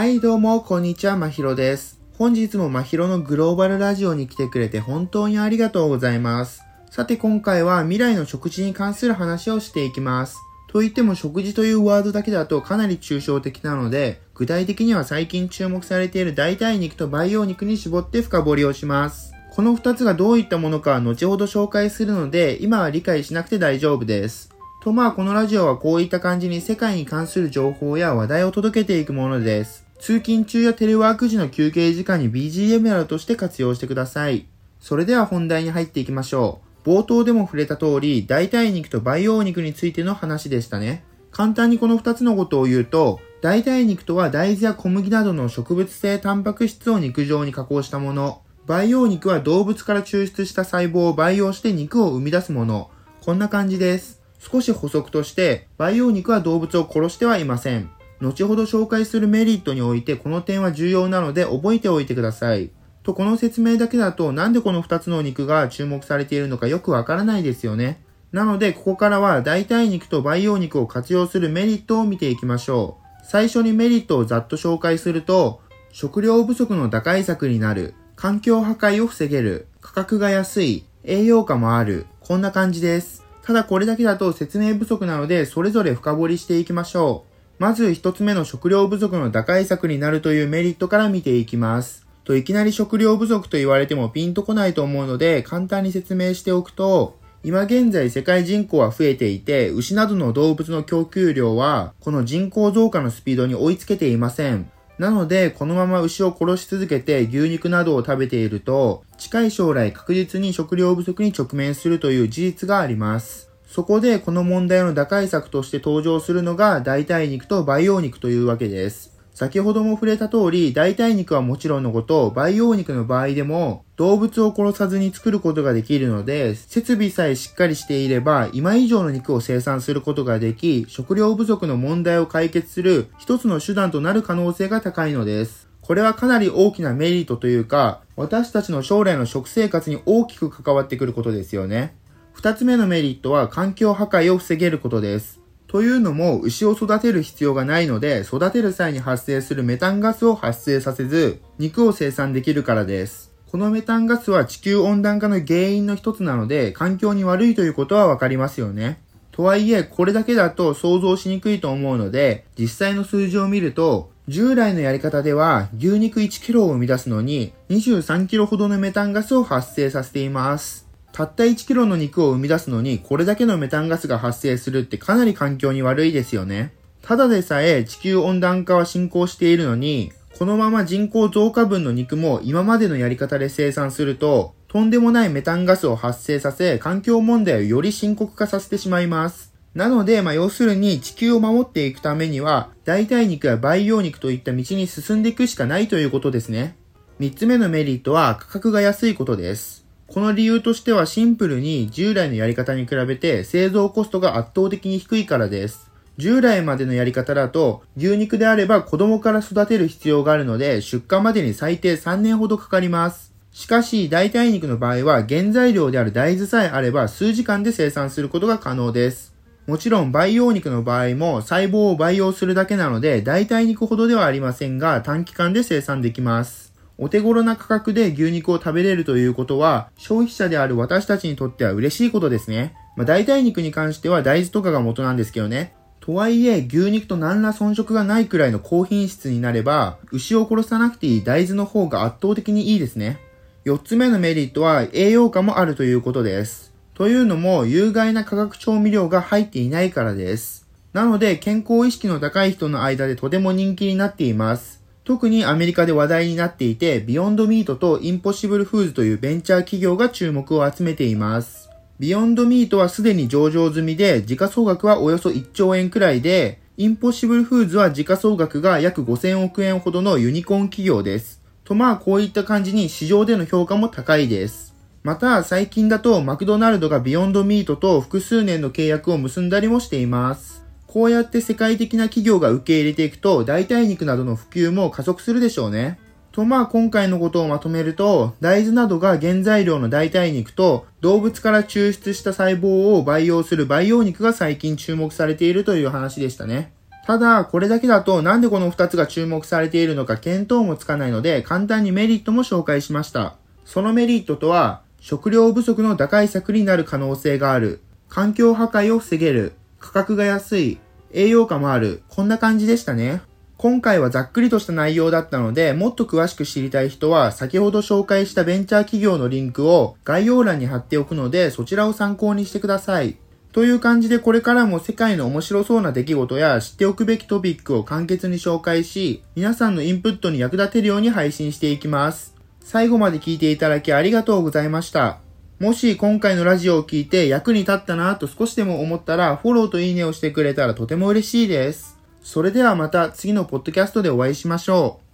はいどうも、こんにちは、まひろです。本日もまひろのグローバルラジオに来てくれて本当にありがとうございます。さて今回は未来の食事に関する話をしていきます。と言っても食事というワードだけだとかなり抽象的なので、具体的には最近注目されている代替肉と培養肉に絞って深掘りをします。この2つがどういったものかは後ほど紹介するので、今は理解しなくて大丈夫です。とまあこのラジオはこういった感じに世界に関する情報や話題を届けていくものです。通勤中やテレワーク時の休憩時間に BGM などとして活用してください。それでは本題に入っていきましょう。冒頭でも触れた通り、代替肉と培養肉についての話でしたね。簡単にこの2つのことを言うと、代替肉とは大豆や小麦などの植物性タンパク質を肉状に加工したもの。培養肉は動物から抽出した細胞を培養して肉を生み出すもの。こんな感じです。少し補足として、培養肉は動物を殺してはいません。後ほど紹介するメリットにおいてこの点は重要なので覚えておいてください。と、この説明だけだとなんでこの2つのお肉が注目されているのかよくわからないですよね。なので、ここからは代替肉と培養肉を活用するメリットを見ていきましょう。最初にメリットをざっと紹介すると、食料不足の打開策になる、環境破壊を防げる、価格が安い、栄養価もある、こんな感じです。ただこれだけだと説明不足なので、それぞれ深掘りしていきましょう。まず一つ目の食料不足の打開策になるというメリットから見ていきます。と、いきなり食料不足と言われてもピンとこないと思うので、簡単に説明しておくと、今現在世界人口は増えていて、牛などの動物の供給量は、この人口増加のスピードに追いつけていません。なので、このまま牛を殺し続けて牛肉などを食べていると、近い将来確実に食料不足に直面するという事実があります。そこでこの問題の打開策として登場するのが代替肉と培養肉というわけです。先ほども触れた通り、代替肉はもちろんのこと、培養肉の場合でも動物を殺さずに作ることができるので、設備さえしっかりしていれば今以上の肉を生産することができ、食料不足の問題を解決する一つの手段となる可能性が高いのです。これはかなり大きなメリットというか、私たちの将来の食生活に大きく関わってくることですよね。二つ目のメリットは環境破壊を防げることです。というのも、牛を育てる必要がないので、育てる際に発生するメタンガスを発生させず、肉を生産できるからです。このメタンガスは地球温暖化の原因の一つなので、環境に悪いということはわかりますよね。とはいえ、これだけだと想像しにくいと思うので、実際の数字を見ると、従来のやり方では牛肉 1kg を生み出すのに 23kg ほどのメタンガスを発生させています。たった 1kg の肉を生み出すのにこれだけのメタンガスが発生するってかなり環境に悪いですよね。ただでさえ地球温暖化は進行しているのに、このまま人口増加分の肉も今までのやり方で生産すると、とんでもないメタンガスを発生させ、環境問題をより深刻化させてしまいます。なので、まあ、要するに地球を守っていくためには、代替肉や培養肉といった道に進んでいくしかないということですね。三つ目のメリットは価格が安いことです。この理由としてはシンプルに従来のやり方に比べて製造コストが圧倒的に低いからです。従来までのやり方だと牛肉であれば子供から育てる必要があるので出荷までに最低3年ほどかかります。しかし代替肉の場合は原材料である大豆さえあれば数時間で生産することが可能です。もちろん培養肉の場合も細胞を培養するだけなので代替肉ほどではありませんが短期間で生産できます。お手頃な価格で牛肉を食べれるということは、消費者である私たちにとっては嬉しいことですね。まあ、代替肉に関しては大豆とかが元なんですけどね。とはいえ、牛肉と何ら遜色がないくらいの高品質になれば、牛を殺さなくていい大豆の方が圧倒的にいいですね。四つ目のメリットは栄養価もあるということです。というのも、有害な化学調味料が入っていないからです。なので、健康意識の高い人の間でとても人気になっています。特にアメリカで話題になっていて、ビヨンドミートとインポッシブルフーズというベンチャー企業が注目を集めています。ビヨンドミートはすでに上場済みで、時価総額はおよそ1兆円くらいで、インポッシブルフーズは時価総額が約5000億円ほどのユニコーン企業です。とまあこういった感じに市場での評価も高いです。また最近だとマクドナルドがビヨンドミートと複数年の契約を結んだりもしています。こうやって世界的な企業が受け入れていくと代替肉などの普及も加速するでしょうね。とまあ今回のことをまとめると、大豆などが原材料の代替肉と動物から抽出した細胞を培養する培養肉が最近注目されているという話でしたね。ただ、これだけだとなんでこの2つが注目されているのか見当もつかないので、簡単にメリットも紹介しました。そのメリットとは、食料不足の打開策になる可能性がある。環境破壊を防げる。価格が安い。栄養価もある。こんな感じでしたね。今回はざっくりとした内容だったので、もっと詳しく知りたい人は、先ほど紹介したベンチャー企業のリンクを概要欄に貼っておくので、そちらを参考にしてください。という感じでこれからも世界の面白そうな出来事や知っておくべきトピックを簡潔に紹介し、皆さんのインプットに役立てるように配信していきます。最後まで聞いていただきありがとうございました。もし今回のラジオを聞いて役に立ったなと少しでも思ったらフォローといいねをしてくれたらとても嬉しいです。それではまた次のポッドキャストでお会いしましょう。